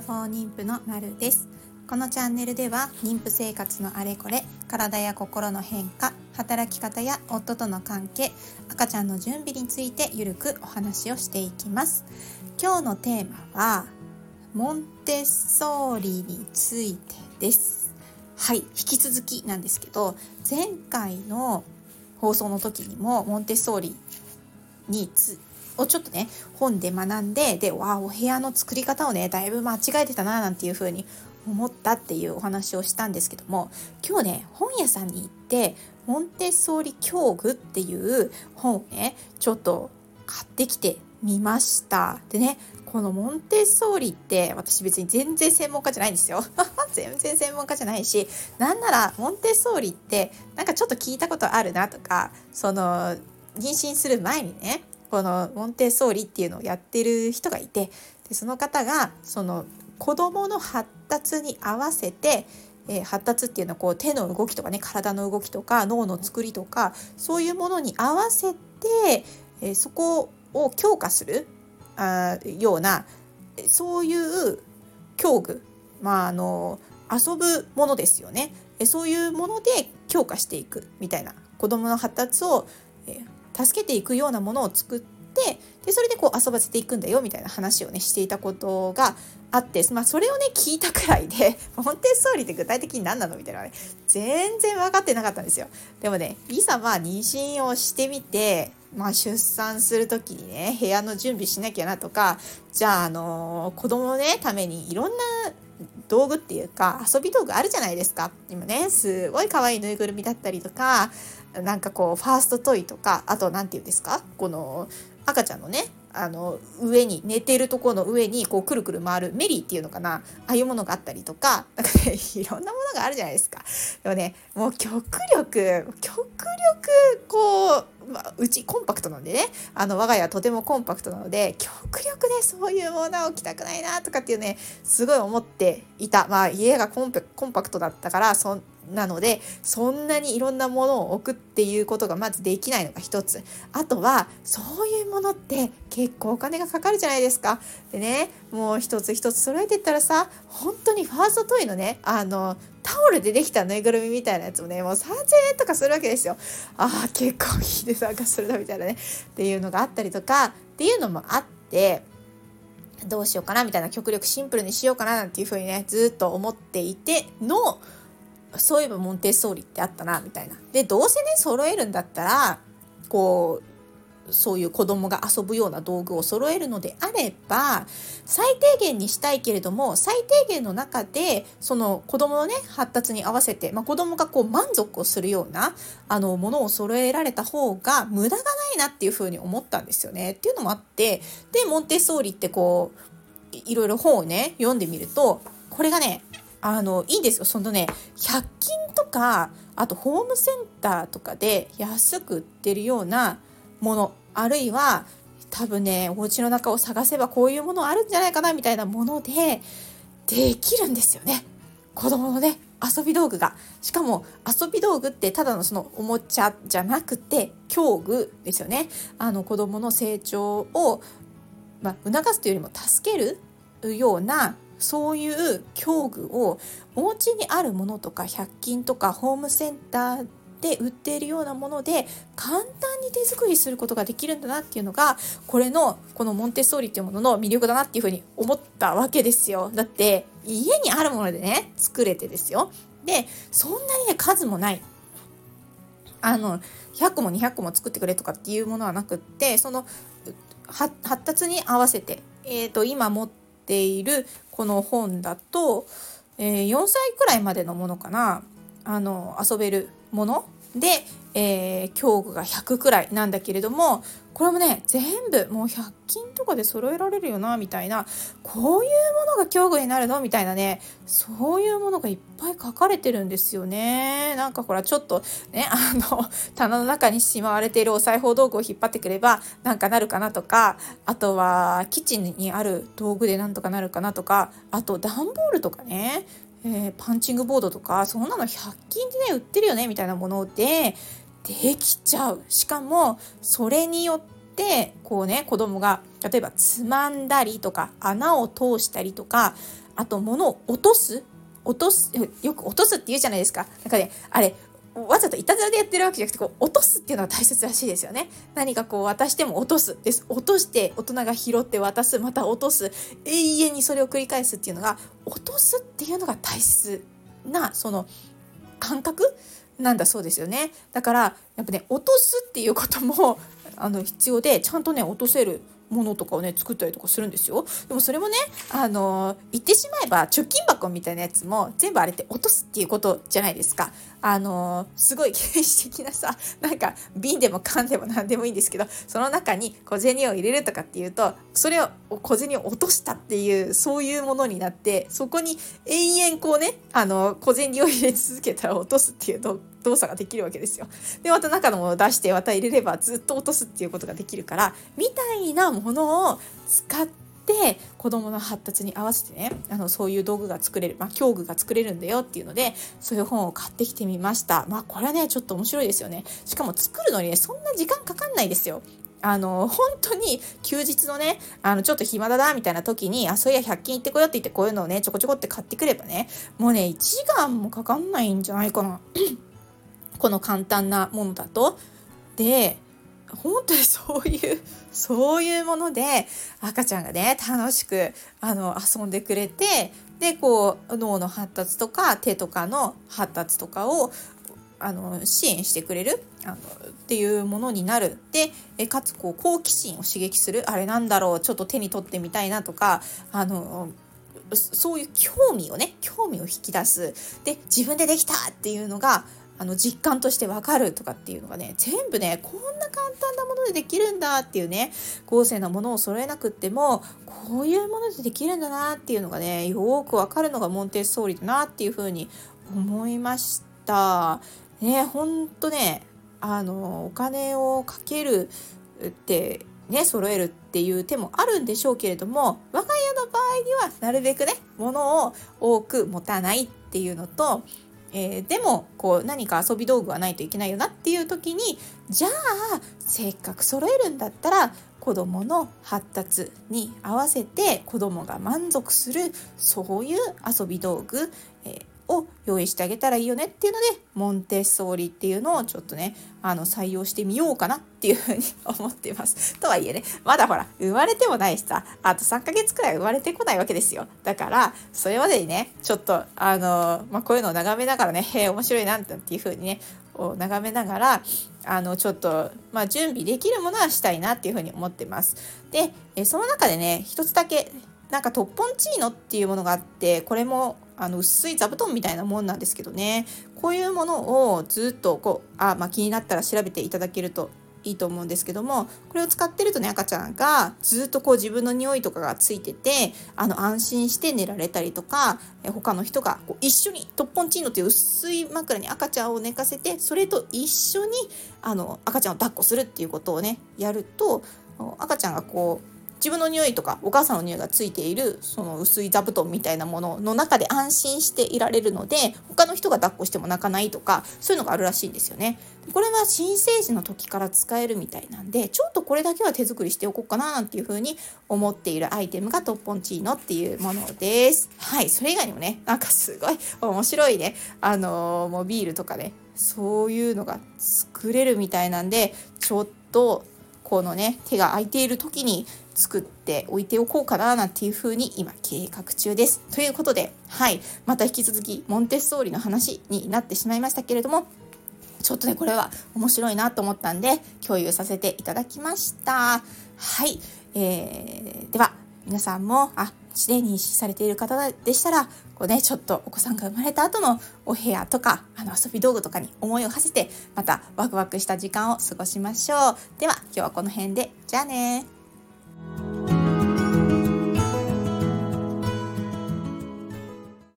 ラフォー妊婦のまるです。このチャンネルでは妊婦生活のあれこれ体や心の変化働き方や夫との関係赤ちゃんの準備についてゆるくお話をしていきます。今日のテーマはモンテッソーリについてです。はい引き続きなんですけど前回の放送の時にもモンテッソーリにつをちょっとね本で学んででわあお部屋の作り方をねだいぶ間違えてたななんていう風に思ったっていうお話をしたんですけども今日ね本屋さんに行ってモンテッソーリ教具っていう本をねちょっと買ってきてみました。でねこのモンテッソーリって私別に全然専門家じゃないんですよ。全然専門家じゃないしなんならモンテッソーリってなんかちょっと聞いたことあるなとかその妊娠する前にねこのモンテッソーリっていうのをやってる人がいてでその方がその子どもの発達に合わせて、えー、発達っていうのはこう手の動きとかね体の動きとか脳の作りとかそういうものに合わせて、えー、そこを強化するあようなそういう教具まああの遊ぶものですよね。そういうもので強化していくみたいな子どもの発達を、えー、助けていくようなものを作ってでそれでこう遊ばせていくんだよみたいな話をねしていたことがあって、まあ、それをね聞いたくらいでモンテッソーリって具体的に何なのみたいなね全然分かってなかったんですよ。でもねいざまあ妊娠をしてみてまあ、出産する時にね部屋の準備しなきゃなとかじゃあ、あの子供のねためにいろんな道具っていうか遊び道具あるじゃないですか。今ねすごい可愛いぬいぐるみだったりとかなんかこうファーストトイとかあと何て言うんですか？この赤ちゃんのねあの上に寝てるところの上にこうくるくる回るメリーっていうのかな？ああいうものがあったりとかなんかねいろんなものがあるじゃないですか。でもねもう極力極力こうまあ、うちコンパクトなんでねあの我が家はとてもコンパクトなので極力でそういうものを着たくないなとかっていうねすごい思っていた。まあ家がコンパクトだったからそなのでそんなにいろんなものを置くっていうことがまずできないのが一つ。あとはそういうものって結構お金がかかるじゃないですか。でねもう一つ一つ揃えてったらさ本当にファーストトイのねあのタオルでできたぬいぐるみみたいなやつもねもう3000円とかするわけですよ。ああ結構いい値段がするなみたいなね。っていうのがあったりとかっていうのもあってどうしようかなみたいな極力シンプルにしようかななんていうふうにねずっと思っていてのそういえばモンテッソーリってあったなみたいな。でどうせね揃えるんだったらこうそういう子供が遊ぶような道具を揃えるのであれば最低限にしたいけれども最低限の中でその子供のね発達に合わせて、まあ、子供がこう満足をするようなあのものを揃えられた方が無駄がないなっていうふうに思ったんですよね。っていうのもあってでモンテッソーリってこういろいろ本をね読んでみるとこれがねあのいいんですよ。そのね100均とかあとホームセンターとかで安く売ってるようなものあるいは多分ねお家の中を探せばこういうものあるんじゃないかなみたいなものでできるんですよね。子供のね遊び道具が。しかも遊び道具ってただのそのおもちゃじゃなくて教具ですよね。あの子供の成長を、まあ、促すというよりも助けるようなそういう教具をお家にあるものとか100均とかホームセンターで売っているようなもので簡単に手作りすることができるんだなっていうのがこれのこのモンテッソーリっていうものの魅力だなっていうふうに思ったわけですよ。だって家にあるものでね作れてですよ。でそんなにね数もない。あの100個も200個も作ってくれとかっていうものはなくってその発達に合わせて、えーと今持ってているこの本だと、えー、4歳くらいまでのものかな。あの遊べるもの。で、えー、教具が100くらいなんだけれどもこれもね全部もう100均とかで揃えられるよなみたいな。こういうものが教具になるの？みたいなねそういうものがいっぱい書かれてるんですよね。なんかほらちょっとね あの棚の中にしまわれているお裁縫道具を引っ張ってくればなんかなるかなとかあとはキッチンにある道具でなんとかなるかなとかあと段ボールとかね。えー、パンチングボードとかそんなの100均でね売ってるよねみたいなものでできちゃう。しかもそれによってこうね子供が例えばつまんだりとか穴を通したりとかあと物を落とす？落とす？よく落とすって言うじゃないですか。なんかねあれわざといたずらでやってるわけじゃなくてこう落とすっていうのが大切らしいですよね。何かこう渡しても落とすです。落として大人が拾って渡すまた落とす。永遠にそれを繰り返すっていうのが落とすっていうのが大切なその感覚なんだそうですよね。だからやっぱね落とすっていうこともあの必要でちゃんとね落とせるものとかをね作ったりとかするんですよ。でもそれもねあの言ってしまえば貯金箱みたいなやつも全部あれって落とすっていうことじゃないですか。あのすごい原始的なさ なんか瓶でも缶でも何でもいいんですけどその中に小銭を入れるとかっていうとそれを小銭を落としたっていうそういうものになってそこに延々こうねあの小銭を入れ続けたら落とすっていう動作ができるわけですよ。でまた中のものを出してまた入れればずっと落とすっていうことができるからみたいなものを使って子どもの発達に合わせてねあのそういう道具が作れる、まあ、教具が作れるんだよっていうのでそういう本を買ってきてみました。まあこれはねちょっと面白いですよね。しかも作るのにねそんな時間かかんないですよ。あの、本当に休日のね、あの、ちょっと暇だな、みたいな時に、あ、そういや、100均行ってこようって言って、こういうのをね、ちょこちょこって買ってくればね、もうね、1時間もかかんないんじゃないかな。この簡単なものだと。で本当にそういう そういうもので赤ちゃんがね楽しくあの遊んでくれてでこう脳の発達とか手とかの発達とかをあの支援してくれるあのっていうものになるでえかつこう好奇心を刺激するあれなんだろうちょっと手に取ってみたいなとかあのそういう興味をね興味を引き出すで自分でできたっていうのがあの実感としてわかるとかっていうのがね全部ねこんな簡単なものでできるんだっていうね豪勢なものを揃えなくってもこういうものでできるんだなっていうのがねよくわかるのがモンテッソーリだなっていうふうに思いました。ねほんとねあのお金をかけるってね揃えるっていう手もあるんでしょうけれども我が家の場合にはなるべくね物を多く持たないっていうのとえー、でもこう何か遊び道具はないといけないよなっていう時にじゃあせっかく揃えるんだったら子どもの発達に合わせて子どもが満足するそういう遊び道具、えーを用意してあげたらいいよねっていうのでモンテッソーリっていうのをちょっとねあの採用してみようかなっていうふうに思ってます。とはいえねまだほら生まれてもないしさあと3ヶ月くらい生まれてこないわけですよ。だからそれまでにねちょっとあの、まあ、こういうのを眺めながらねへえ面白いなっていうふうにねを眺めながらあのちょっと、まあ、準備できるものはしたいなっていうふうに思ってます。でえその中でね一つだけなんかトッポンチーノっていうものがあってこれもあの薄い座布団みたいなもんなんですけどね。こういうものをずっとこうあ、まあ、気になったら調べていただけるといいと思うんですけどもこれを使ってるとね赤ちゃんがずっとこう自分の匂いとかがついててあの安心して寝られたりとか他の人がこう一緒にトッポンチーノっていう薄い枕に赤ちゃんを寝かせてそれと一緒にあの赤ちゃんを抱っこするっていうことをねやると赤ちゃんがこう自分の匂いとかお母さんの匂いがついているその薄い座布団みたいなものの中で安心していられるので他の人が抱っこしても泣かないとかそういうのがあるらしいんですよね。これは新生児の時から使えるみたいなんでちょっとこれだけは手作りしておこうかななんていう風に思っているアイテムがトッポンチーノっていうものです。はいそれ以外にもねなんかすごい面白いねあのー、もうビールとかねそういうのが作れるみたいなんでちょっとこのね手が空いている時に作っておいておこうかななんていうふうに今計画中です。ということで、はい、また引き続きモンテッソーリの話になってしまいましたけれども、ちょっとね、これは面白いなと思ったんで、共有させていただきました。はい。えー、では、皆さんも、あ、すでにされている方でしたら、こうね、ちょっとお子さんが生まれた後のお部屋とか、あの遊び道具とかに思いを馳せて、またワクワクした時間を過ごしましょう。では、今日はこの辺で、じゃあね